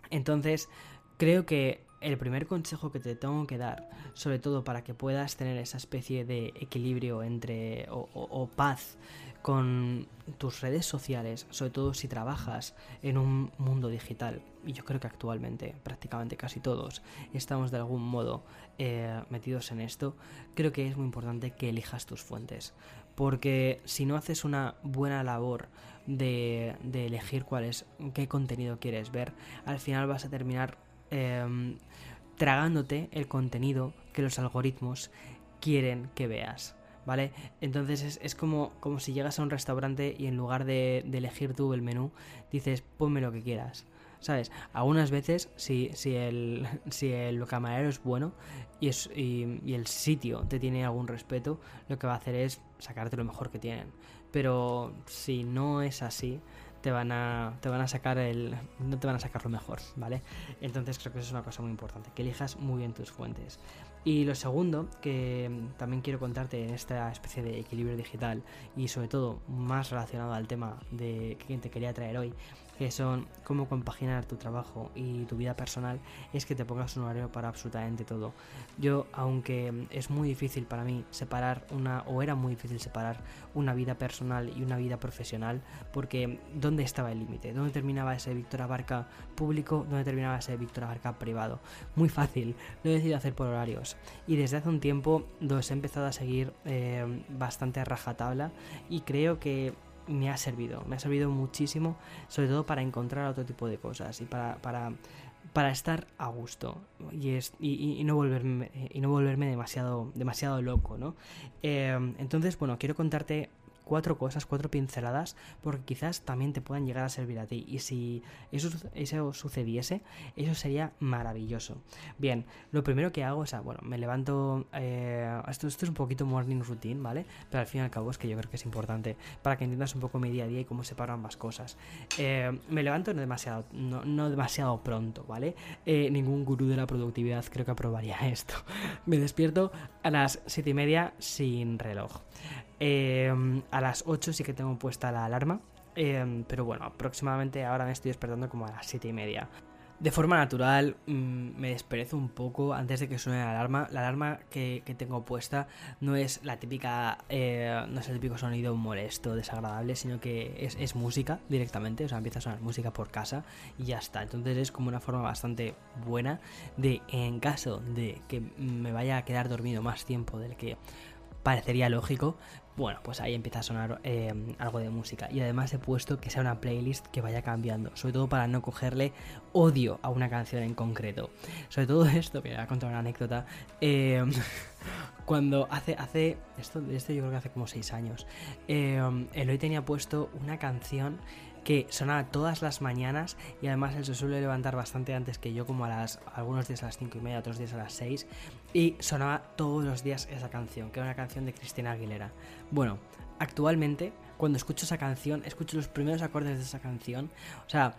Entonces, creo que el primer consejo que te tengo que dar, sobre todo para que puedas tener esa especie de equilibrio entre o paz con tus redes sociales, sobre todo si trabajas en un mundo digital, y yo creo que actualmente prácticamente casi todos estamos de algún modo eh, metidos en esto, creo que es muy importante que elijas tus fuentes, porque si no haces una buena labor de, elegir cuál es, qué contenido quieres ver, al final vas a terminar eh, tragándote el contenido que los algoritmos quieren que veas. ¿Vale? Entonces es, es, como, como si llegas a un restaurante y en lugar de, elegir tú el menú, dices, ponme lo que quieras. ¿Sabes? Algunas veces, si, si, el, si el camarero es bueno y, es, y, y, el sitio te tiene algún respeto, lo que va a hacer es sacarte lo mejor que tienen. Pero si no es así, te van a te van a sacar el no te van a sacar lo mejor, ¿vale? Entonces creo que eso es una cosa muy importante, que elijas muy bien tus fuentes. Y lo segundo que también quiero contarte en esta especie de equilibrio digital y sobre todo más relacionado al tema de que te quería traer hoy que son cómo compaginar tu trabajo y tu vida personal, es que te pongas un horario para absolutamente todo. Yo, aunque es muy difícil para mí separar una, o era muy difícil separar una vida personal y una vida profesional, porque ¿dónde estaba el límite? ¿Dónde terminaba ese Víctor Abarca público? ¿Dónde terminaba ese Víctor Abarca privado? Muy fácil, lo he decidido hacer por horarios. Y desde hace un tiempo los he empezado a seguir eh, bastante a rajatabla y creo que me ha servido, me ha servido muchísimo, sobre todo para encontrar otro tipo de cosas y para, para, para estar a gusto y, es, y, no volverme, y no volverme demasiado, demasiado loco, ¿no? Eh, entonces, bueno, quiero contarte cuatro cosas, cuatro pinceladas, porque quizás también te puedan llegar a servir a ti. Y si eso, eso sucediese, eso sería maravilloso. Bien, lo primero que hago es, bueno, me levanto, eh, esto, esto es un poquito morning routine, ¿vale? Pero al fin y al cabo es que yo creo que es importante para que entiendas un poco mi día a día y cómo separo ambas cosas. Eh, me levanto no demasiado, no, no demasiado pronto, ¿vale? Eh, ningún gurú de la productividad creo que aprobaría esto. me despierto a las siete y media sin reloj. Eh, a las 8 sí que tengo puesta la alarma. Eh, pero bueno, aproximadamente ahora me estoy despertando como a las 7 y media. De forma natural mmm, me desperezo un poco antes de que suene la alarma. La alarma que, tengo puesta no es la típica, eh, no es el típico sonido molesto, desagradable, sino que es, música directamente. O sea, empieza a sonar música por casa y ya está. Entonces es como una forma bastante buena de, en caso de que me vaya a quedar dormido más tiempo del que parecería lógico, bueno, pues ahí empieza a sonar eh, algo de música. Y además he puesto que sea una playlist que vaya cambiando, sobre todo para no cogerle odio a una canción en concreto. Sobre todo esto, me voy a contar una anécdota. Eh, cuando hace, hace, esto, esto yo creo que hace como 6 años, eh, Eloy tenía puesto una canción que sonaba todas las mañanas y además él se suele levantar bastante antes que yo, como a las algunos días a las 5 y media, otros días a las 6, y sonaba todos los días esa canción, que era una canción de Cristina Aguilera. Bueno, actualmente, cuando escucho esa canción, escucho los primeros acordes de esa canción, o sea,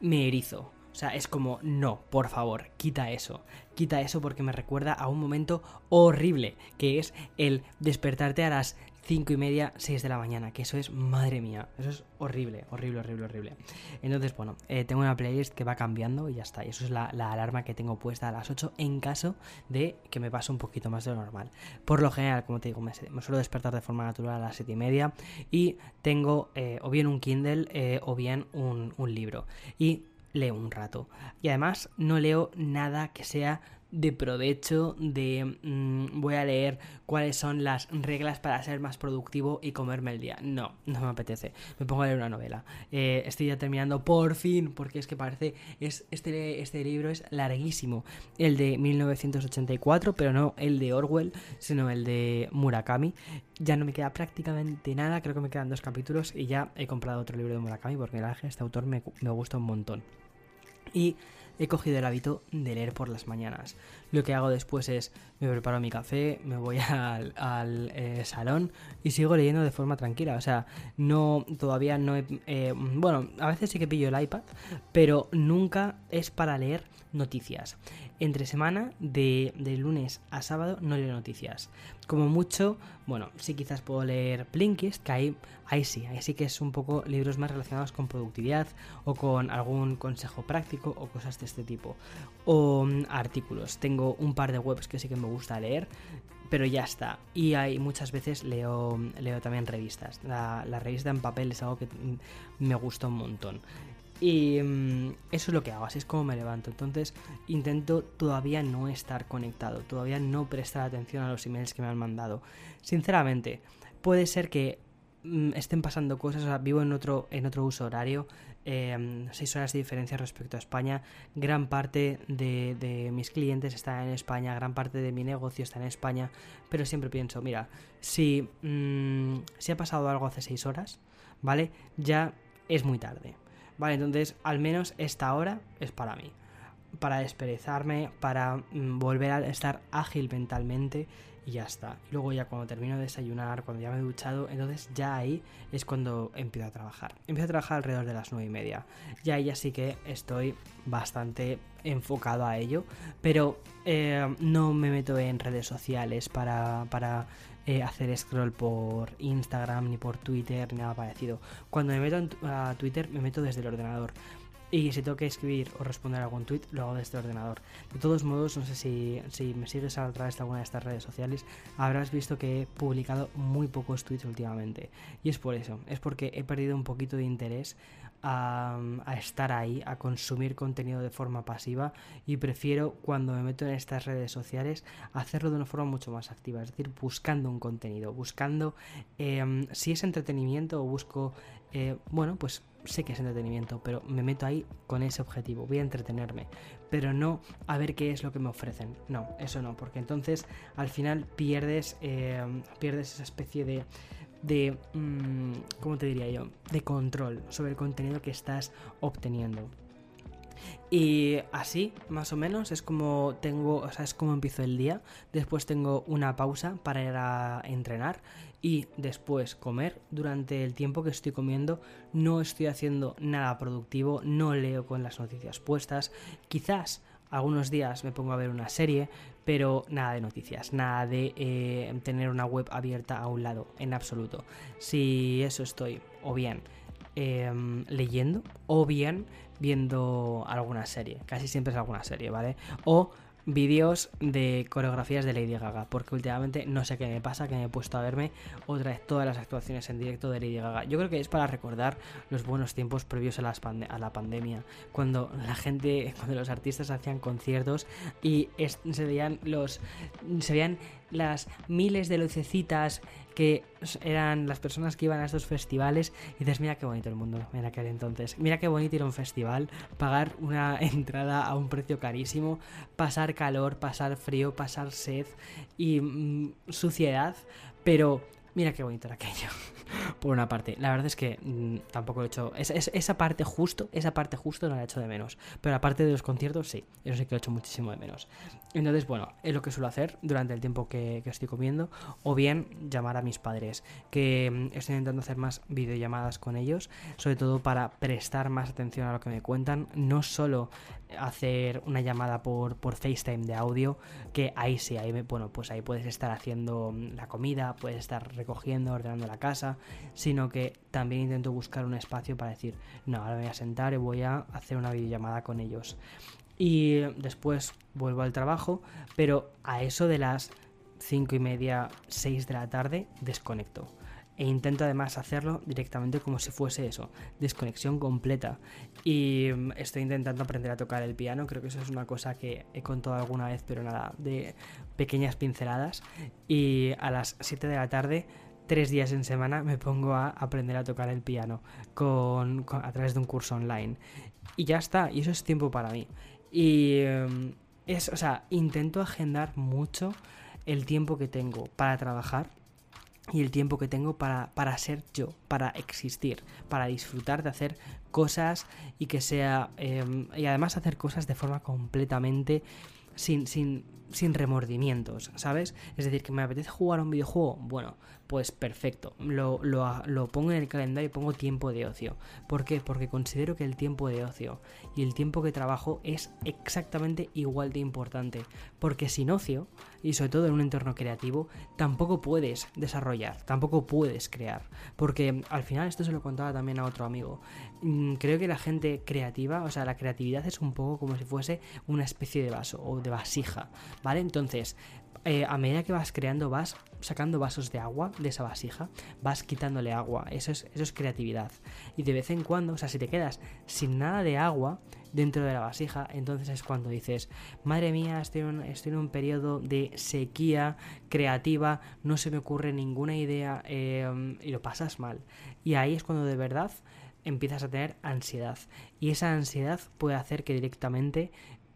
me erizo. O sea, es como, no, por favor, quita eso. Quita eso porque me recuerda a un momento horrible, que es el despertarte a las 5 y media, 6 de la mañana, que eso es, madre mía, eso es horrible, horrible, horrible, horrible. Entonces, bueno, eh, tengo una playlist que va cambiando y ya está. Y eso es la, alarma que tengo puesta a las 8 en caso de que me pase un poquito más de lo normal. Por lo general, como te digo, me, suelo despertar de forma natural a las 7 y media y tengo eh, o bien un Kindle eh, o bien un, un libro. Y leo un rato. Y además no leo nada que sea de provecho, de mm, voy a leer cuáles son las reglas para ser más productivo y comerme el día. No, no me apetece. Me pongo a leer una novela. Eh, estoy ya terminando por fin, porque es que parece, es, este, este libro es larguísimo. El de 1984, pero no el de Orwell, sino el de Murakami. Ya no me queda prácticamente nada, creo que me quedan dos capítulos y ya he comprado otro libro de Murakami porque este autor me, me gusta un montón. Y he cogido el hábito de leer por las mañanas. Lo que hago después es me preparo mi café, me voy al, eh, salón y sigo leyendo de forma tranquila. O sea, no todavía no he, eh, bueno, a veces sí que pillo el iPad, pero nunca es para leer noticias. Entre semana, de, lunes a sábado, no leo noticias. Como mucho, bueno, sí quizás puedo leer Blinkist, que ahí, ahí sí, ahí sí que es un poco libros más relacionados con productividad o con algún consejo práctico o cosas de este tipo. O mm, artículos. Tengo un par de webs que sí que me gusta leer pero ya está. Y hay muchas veces leo, leo también revistas. La, la, revista en papel es algo que mm, me gusta un montón. Y mm, eso es lo que hago, así es como me levanto. Entonces intento todavía no estar conectado, todavía no prestar atención a los emails que me han mandado. Sinceramente, puede ser que mm, estén pasando cosas, o sea, vivo en otro, en otro uso horario, eh, seis horas de diferencia respecto a España. Gran parte de, mis clientes están en España, gran parte de mi negocio está en España, pero siempre pienso, mira, si, mm, si ha pasado algo hace seis horas, ¿vale? Ya es muy tarde Vale, entonces al menos esta hora es para mí. Para desperezarme, para mm, volver a estar ágil mentalmente y ya está. Y luego ya cuando termino de desayunar, cuando ya me he duchado, entonces ya ahí es cuando empiezo a trabajar. Empiezo a trabajar alrededor de las nueve y media. Ya ahí ya sí que estoy bastante enfocado a ello, pero eh, no me meto en redes sociales para, para eh, hacer scroll por Instagram, ni por Twitter, ni nada parecido. Cuando me meto a Twitter, me meto desde el ordenador. Y si tengo que escribir o responder a algún tweet, lo hago desde el ordenador. De todos modos, no sé si, si me sigues a través de alguna de estas redes sociales, habrás visto que he publicado muy pocos tweets últimamente. Y es por eso, es porque he perdido un poquito de interés a, estar ahí, a consumir contenido de forma pasiva y prefiero cuando me meto en estas redes sociales hacerlo de una forma mucho más activa, es decir, buscando un contenido, buscando em, si es entretenimiento o busco, eh, bueno, pues sé que es entretenimiento, pero me meto ahí con ese objetivo, voy a entretenerme, pero no a ver qué es lo que me ofrecen, no, eso no, porque entonces al final pierdes, em, pierdes esa especie de de, mm, ¿cómo te diría yo? De control sobre el contenido que estás obteniendo. Y así, más o menos, es como tengo, o sea, es como empiezo el día. Después tengo una pausa para ir a entrenar y después comer. Durante el tiempo que estoy comiendo no estoy haciendo nada productivo, no leo con las noticias puestas. Quizás algunos días me pongo a ver una serie, pero nada de noticias, nada de eh, tener una web abierta a un lado, en absoluto. Si eso estoy, o bien em, leyendo, o bien viendo alguna serie, casi siempre es alguna serie, ¿vale? O vídeos de coreografías de Lady Gaga, porque últimamente no sé qué me pasa, que me he puesto a verme otra vez todas las actuaciones en directo de Lady Gaga. Yo creo que es para recordar los buenos tiempos previos a, a la pandemia, cuando la gente, cuando los artistas hacían conciertos y se veían los se veían las miles de lucecitas que eran las personas que iban a estos festivales y dices, mira qué bonito el mundo en aquel entonces, mira qué bonito ir a un festival, pagar una entrada a un precio carísimo, pasar calor, pasar frío, pasar sed y mm, suciedad, pero mira qué bonito era aquello. Por una parte, la verdad es que mm, tampoco he hecho. esa parte justo, esa parte justo no la he hecho de menos. Pero la parte de los conciertos, sí, eso sí que lo he hecho muchísimo de menos. Entonces, bueno, es lo que suelo hacer durante el tiempo que, estoy comiendo. O bien llamar a mis padres, que mm, estoy intentando hacer más videollamadas con ellos, sobre todo para prestar más atención a lo que me cuentan. No solo hacer una llamada por, por FaceTime de audio, que ahí sí, ahí, bueno, pues ahí puedes estar haciendo mm, la comida, puedes estar recogiendo, ordenando la casa, sino que también intento buscar un espacio para decir, no, ahora me voy a sentar y voy a hacer una videollamada con ellos. Y después vuelvo al trabajo, pero a eso de las 5 y media, 6 de la tarde, desconecto e intento además hacerlo directamente como si fuese eso, desconexión completa. Y mm, estoy intentando aprender a tocar el piano, creo que eso es una cosa que he contado alguna vez, pero nada, de pequeñas pinceladas. Y a las 7 de la tarde, tres días en semana, me pongo a aprender a tocar el piano con, a través de un curso online. Y ya está, y eso es tiempo para mí. Y mm, es, o sea, intento agendar mucho el tiempo que tengo para trabajar y el tiempo que tengo para, para, ser yo, para existir, para disfrutar de hacer cosas y que sea. Em, y además hacer cosas de forma completamente sin, sin, remordimientos, ¿sabes? Es decir, que me apetece jugar a un videojuego, bueno, pues perfecto, lo, lo, pongo en el calendario y pongo tiempo de ocio. ¿Por qué? Porque considero que el tiempo de ocio y el tiempo que trabajo es exactamente igual de importante. Porque sin ocio, y sobre todo en un entorno creativo, tampoco puedes desarrollar, tampoco puedes crear. Porque al final, esto se lo contaba también a otro amigo, creo que la gente creativa, o sea, la creatividad es un poco como si fuese una especie de vaso o de vasija, ¿vale? Entonces, eh, a medida que vas creando, vas sacando vasos de agua de esa vasija, vas quitándole agua. Eso es, eso es creatividad. Y de vez en cuando, o sea, si te quedas sin nada de agua dentro de la vasija, entonces es cuando dices, madre mía, estoy en, estoy en un periodo de sequía creativa, no se me ocurre ninguna idea em, y lo pasas mal. Y ahí es cuando de verdad empiezas a tener ansiedad. Y esa ansiedad puede hacer que directamente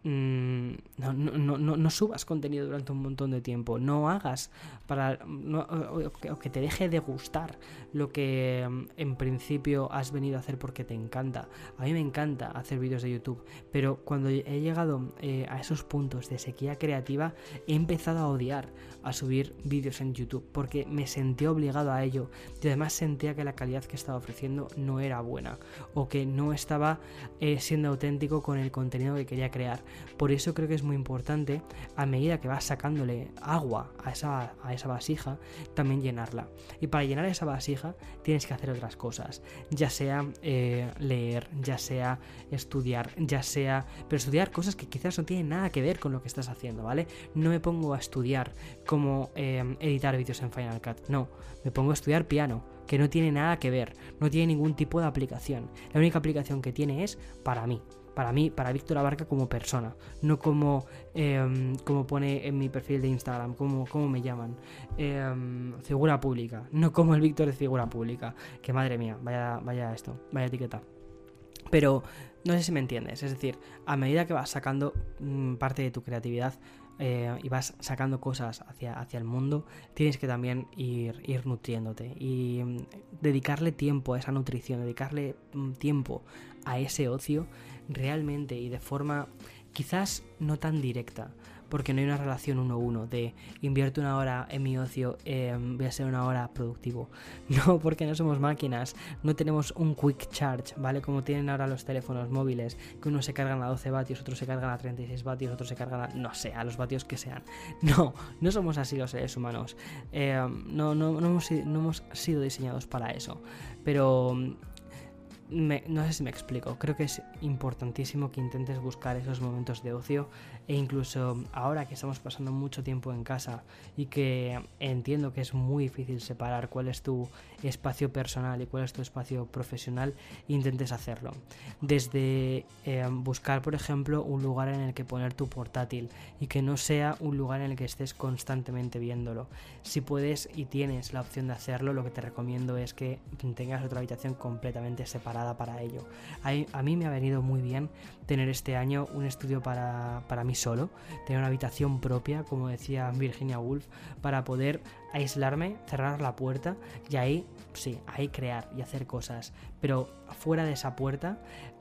Mm, no, no, no, no, subas contenido durante un montón de tiempo, no hagas para o, que te deje de gustar lo que mm, en principio has venido a hacer porque te encanta. A mí me encanta hacer vídeos de YouTube, pero cuando he llegado eh, a esos puntos de sequía creativa, he empezado a odiar a subir vídeos en YouTube porque me sentí obligado a ello y además sentía que la calidad que estaba ofreciendo no era buena o que no estaba eh, siendo auténtico con el contenido que quería crear. Por eso creo que es muy importante, a medida que vas sacándole agua a esa, a esa vasija, también llenarla. Y para llenar esa vasija tienes que hacer otras cosas, ya sea eh, leer, ya sea estudiar, ya sea... Pero estudiar cosas que quizás no tienen nada que ver con lo que estás haciendo, ¿vale? No me pongo a estudiar cómo eh, editar vídeos en Final Cut, no, me pongo a estudiar piano que no tiene nada que ver, no tiene ningún tipo de aplicación. La única aplicación que tiene es para mí, para mí, para Víctor Abarca como persona, no como, em, como pone en mi perfil de Instagram, como, como me llaman, em, figura pública, no como el Víctor de figura pública, que madre mía, vaya, vaya esto, vaya etiqueta. Pero no sé si me entiendes, es decir, a medida que vas sacando mm, parte de tu creatividad, eh, y vas sacando cosas hacia, hacia el mundo, tienes que también ir, ir nutriéndote y mm, dedicarle tiempo a esa nutrición, dedicarle mm, tiempo a ese ocio realmente y de forma quizás no tan directa, porque no hay una relación uno a uno de invierto una hora en mi ocio, em, voy a ser una hora productivo. No, porque no somos máquinas, no tenemos un quick charge, ¿vale? Como tienen ahora los teléfonos móviles, que unos se cargan a 12 vatios, otros se cargan a 36 vatios, otros se cargan a, no sé, a los vatios que sean. No, no somos así los seres humanos. Em, no, no, no, hemos, no hemos sido diseñados para eso. Pero no sé si me explico, creo que es importantísimo que intentes buscar esos momentos de ocio e incluso ahora que estamos pasando mucho tiempo en casa y que entiendo que es muy difícil separar cuál es tu espacio personal y cuál es tu espacio profesional, intentes hacerlo. Desde eh, buscar, por ejemplo, un lugar en el que poner tu portátil y que no sea un lugar en el que estés constantemente viéndolo. Si puedes y tienes la opción de hacerlo, lo que te recomiendo es que tengas otra habitación completamente separada para ello. A, mí me ha venido muy bien tener este año un estudio para, para mí solo, tener una habitación propia, como decía Virginia Woolf, para poder aislarme, cerrar la puerta y ahí, sí, ahí crear y hacer cosas. Pero fuera de esa puerta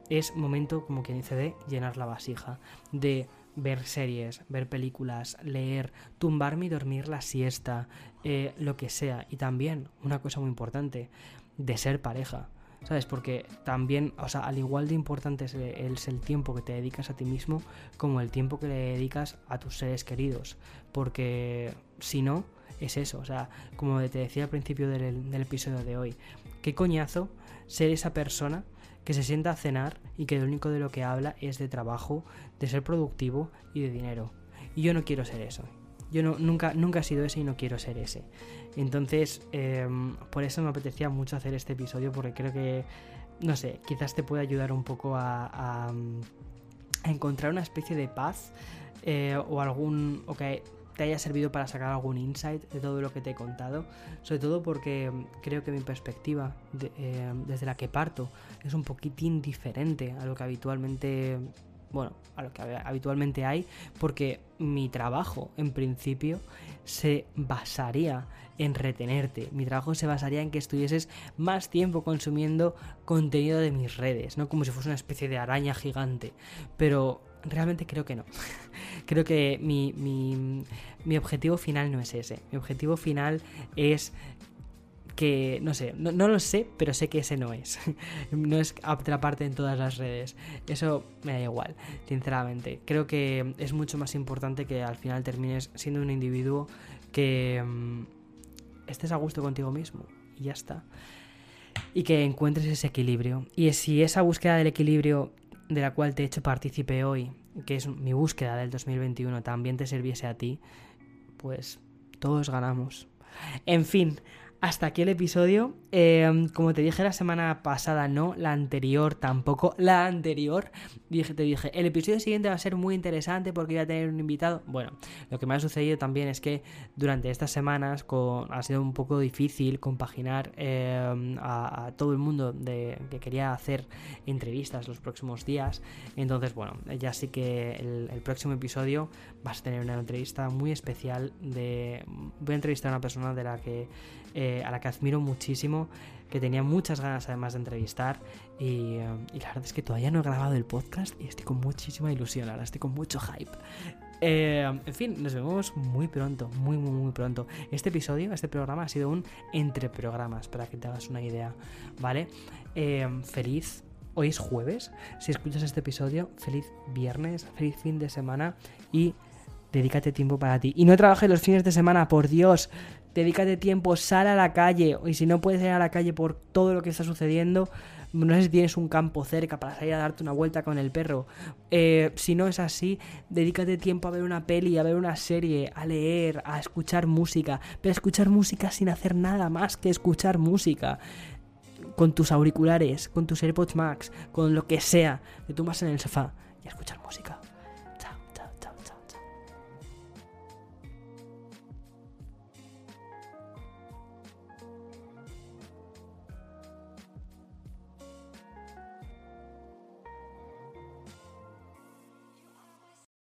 es momento, como quien dice, de llenar la vasija, de ver series, ver películas, leer, tumbarme y dormir la siesta, eh, lo que sea. Y también, una cosa muy importante, de ser pareja. ¿Sabes? Porque también, o sea, al igual de importante es el, tiempo que te dedicas a ti mismo como el tiempo que le dedicas a tus seres queridos. Porque si no, es eso. O sea, como te decía al principio del, del episodio de hoy, qué coñazo ser esa persona que se sienta a cenar y que lo único de lo que habla es de trabajo, de ser productivo y de dinero. Y yo no quiero ser eso. Yo no, nunca, nunca he sido ese y no quiero ser ese. Entonces, em, por eso me apetecía mucho hacer este episodio, porque creo que, no sé, quizás te puede ayudar un poco a, encontrar una especie de paz eh, o algún. o que te haya servido para sacar algún insight de todo lo que te he contado, sobre todo porque creo que mi perspectiva eh, desde la que parto es un poquitín diferente a lo que habitualmente bueno, a lo que habitualmente hay, porque mi trabajo en principio se basaría en retenerte. Mi trabajo se basaría en que estuvieses más tiempo consumiendo contenido de mis redes, no como si fuese una especie de araña gigante. Pero realmente creo que no. creo que mi, mi, objetivo final no es ese. Mi objetivo final es que, no sé, no, lo sé, pero sé que ese no es. no es atraparte en todas las redes. Eso me da igual, sinceramente. Creo que es mucho más importante que al final termines siendo un individuo que mm, estés a gusto contigo mismo. Y ya está. Y que encuentres ese equilibrio. Y si esa búsqueda del equilibrio de la cual te he hecho partícipe hoy, que es mi búsqueda del 2021, también te sirviese a ti, pues todos ganamos. En fin, hasta aquí el episodio. Em, como te dije la semana pasada, no, la anterior tampoco. La anterior, dije, te dije, el episodio siguiente va a ser muy interesante porque voy a tener un invitado. Bueno, lo que me ha sucedido también es que durante estas semanas ha sido un poco difícil compaginar em, a, todo el mundo de, que quería hacer entrevistas los próximos días. Entonces, bueno, ya sí que el, el próximo episodio vas a tener una entrevista muy especial de... Voy a entrevistar a una persona de la que eh, a la que admiro muchísimo, que tenía muchas ganas además de entrevistar y, eh, la verdad es que todavía no he grabado el podcast y estoy con muchísima ilusión, ahora estoy con mucho hype. Eh, en fin, nos vemos muy pronto, muy, muy, muy pronto. Este episodio, este programa ha sido un entre programas, para que te hagas una idea, ¿vale? feliz. Hoy es jueves. Si escuchas este episodio, feliz viernes, feliz fin de semana y dedícate tiempo para ti. Y no trabajes los fines de semana, por Dios dedícate tiempo, sal a la calle. Y si no puedes ir a la calle por todo lo que está sucediendo, no sé si tienes un campo cerca para salir a darte una vuelta con el perro. Eh, si no es así, dedícate tiempo a ver una peli, a ver una serie, a leer, a escuchar música. Pero escuchar música sin hacer nada más que escuchar música. Con tus auriculares, con tus AirPods Max, con lo que sea. Te tumbas en el sofá y a escuchar música.